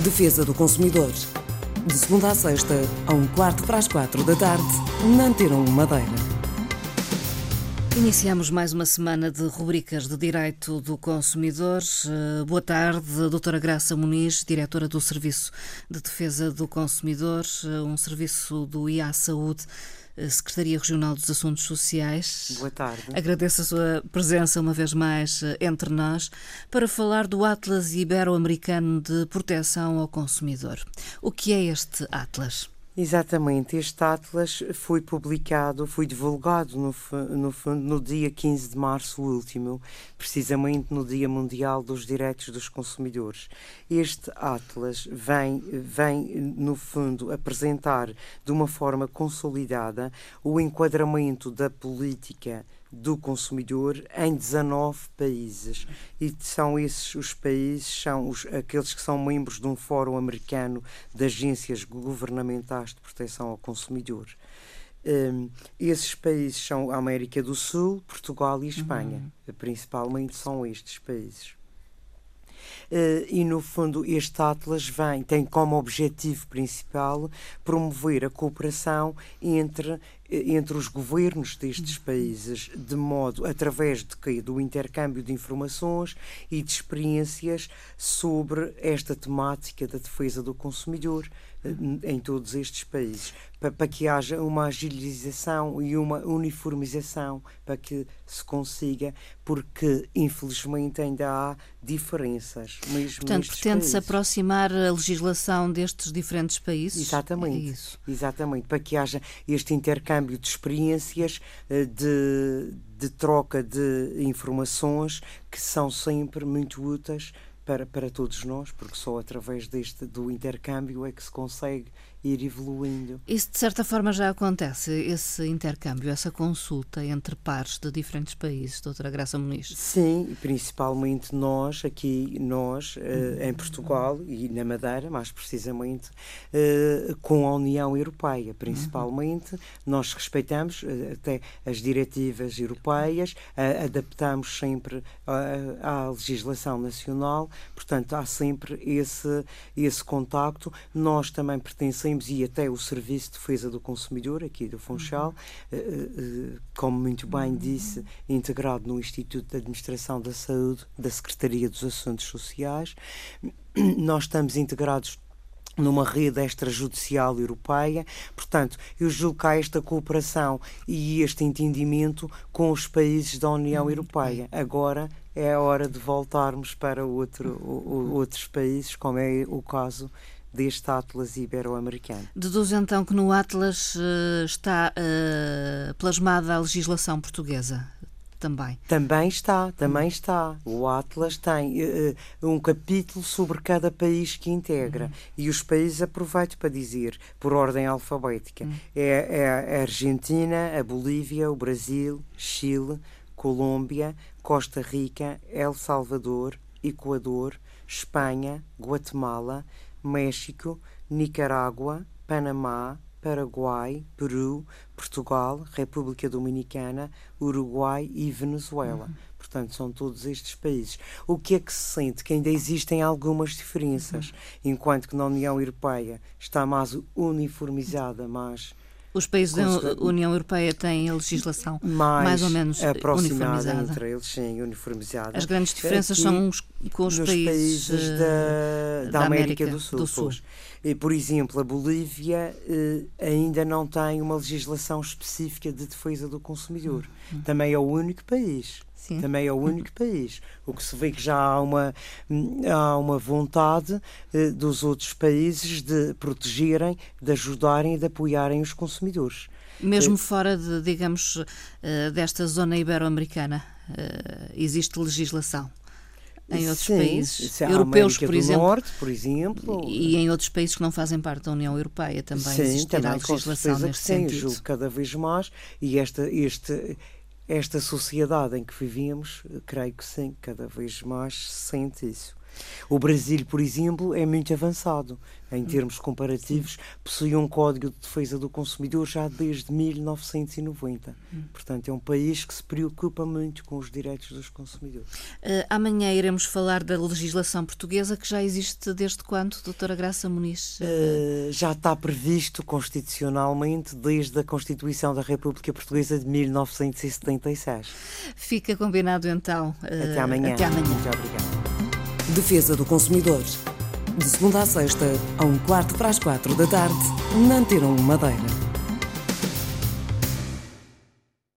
Defesa do Consumidor. De segunda a sexta, a um quarto para as quatro da tarde, na Antena 1 Madeira. Iniciamos mais uma semana de rubricas de Direito do Consumidor. Eh, boa tarde, doutora Graça Muniz, diretora do Serviço de Defesa do Consumidor, eh, um serviço do IA Saúde. Eh, Secretaria Regional dos Assuntos Sociais. Boa tarde. Agradeço a sua presença uma vez mais entre nós para falar do Atlas Ibero-Americano de Proteção ao Consumidor. O que é este Atlas? Exatamente, este Atlas foi publicado, foi divulgado no, no, no, dia 15 de março último, precisamente no Dia Mundial dos Direitos dos Consumidores. Este Atlas vem, vem no fundo, apresentar de uma forma consolidada o enquadramento da política do consumidor em 19 países. E são esses os países, são os, aqueles que são membros de um fórum americano de agências governamentais de proteção ao consumidor. Um, esses países são a América do Sul, Portugal e Espanha. Uhum. Principalmente são estes países. Uh, e no fundo este Atlas vem tem como objetivo principal promover a cooperação entre entre os governos destes países, de modo, através de que? Do intercâmbio de informações e de experiências sobre esta temática da defesa do consumidor eh, em todos estes países, para, para, que haja uma agilização e uma uniformização, para que se consiga, porque infelizmente ainda há diferenças. Mesmo Portanto, pretende-se aproximar a legislação destes diferentes países? Exatamente. É isso. Exatamente, para que haja este intercâmbio intercâmbio de experiências, eh, de, de troca de informações que são sempre muito úteis para, para todos nós, porque só através deste do intercâmbio é que se consegue ir evoluindo. Isso, de certa forma, já acontece, esse intercâmbio, essa consulta entre pares de diferentes países, doutora Graça Muniz? Sim, principalmente nós, aqui, nós, uh, em Portugal e na Madeira, mais precisamente, uh, com a União Europeia, principalmente. Uhum. Nós respeitamos uh, até as diretivas europeias, adaptamos sempre à legislação nacional, portanto, há sempre esse, esse contacto. Nós também pertencemos e até o Serviço de Defesa do Consumidor, aqui do Funchal, uhum. como muito bem disse, integrado no Instituto de Administração da Saúde da Secretaria dos Assuntos Sociais. Nós estamos integrados numa rede extrajudicial europeia. Portanto, eu julgo que há esta cooperação e este entendimento com os países da União. Europeia. Agora é a hora de voltarmos para outro, outros países, como é o caso deste Atlas Ibero-Americano. Deduz então que no Atlas uh, está uh, plasmada a legislação portuguesa também. Também está, também está. O Atlas tem uh, um capítulo sobre cada país que integra. Uhum. E os países, aproveito para dizer, por ordem alfabética: uhum. é, é, a Argentina, a Bolívia, o Brasil, Chile, Colômbia, Costa Rica, El Salvador, Equador, Espanha, Guatemala, México, Nicarágua, Panamá, Paraguai, Peru, Portugal, República Dominicana, Uruguai e Venezuela. Uhum. Portanto, são todos estes países. O que é que se sente? Que ainda existem algumas diferenças, uhum. enquanto que na União Europeia está mais uniformizada, mais os países da União Europeia têm a legislação mais, mais ou menos uniformizada. entre eles, sim, uniformizada. As grandes diferenças Aqui, são com os países, países da, eh, da, da, América, América do Sul. Do Sul. E, por exemplo, a Bolívia eh, ainda não tem uma legislação específica de defesa do consumidor. Hum. Também é o único país Sim. Também é o único país. O que se vê que já há uma, há uma vontade eh, dos outros países de protegerem, de ajudarem e de apoiarem os consumidores. Mesmo eh, fora, de, digamos, desta zona ibero-americana, existe legislação em outros Sim, países europeus, por exemplo, Norte, por exemplo, e em outros países que não fazem parte da União Europeia também sim, existirá também, legislação neste sentido. Sim, julgo cada vez mais e esta, este esta sociedade em que vivíamos, creio que sim, cada vez mais se sente isso. O Brasil, por exemplo, é muito avançado em termos comparativos, possui um Código de Defesa do Consumidor já desde 1990. Portanto, é um país que se preocupa muito com os direitos dos consumidores. Uh, amanhã iremos falar da legislação portuguesa que já existe desde quando, doutora Graça Muniz? Uh, já está previsto constitucionalmente desde a Constituição da República Portuguesa de 1976. Fica combinado então. Uh, até amanhã. Até amanhã. Muito obrigada. Defesa do Consumidor. De segunda a sexta, a um quarto para as quatro da tarde, na Antena 1 Madeira.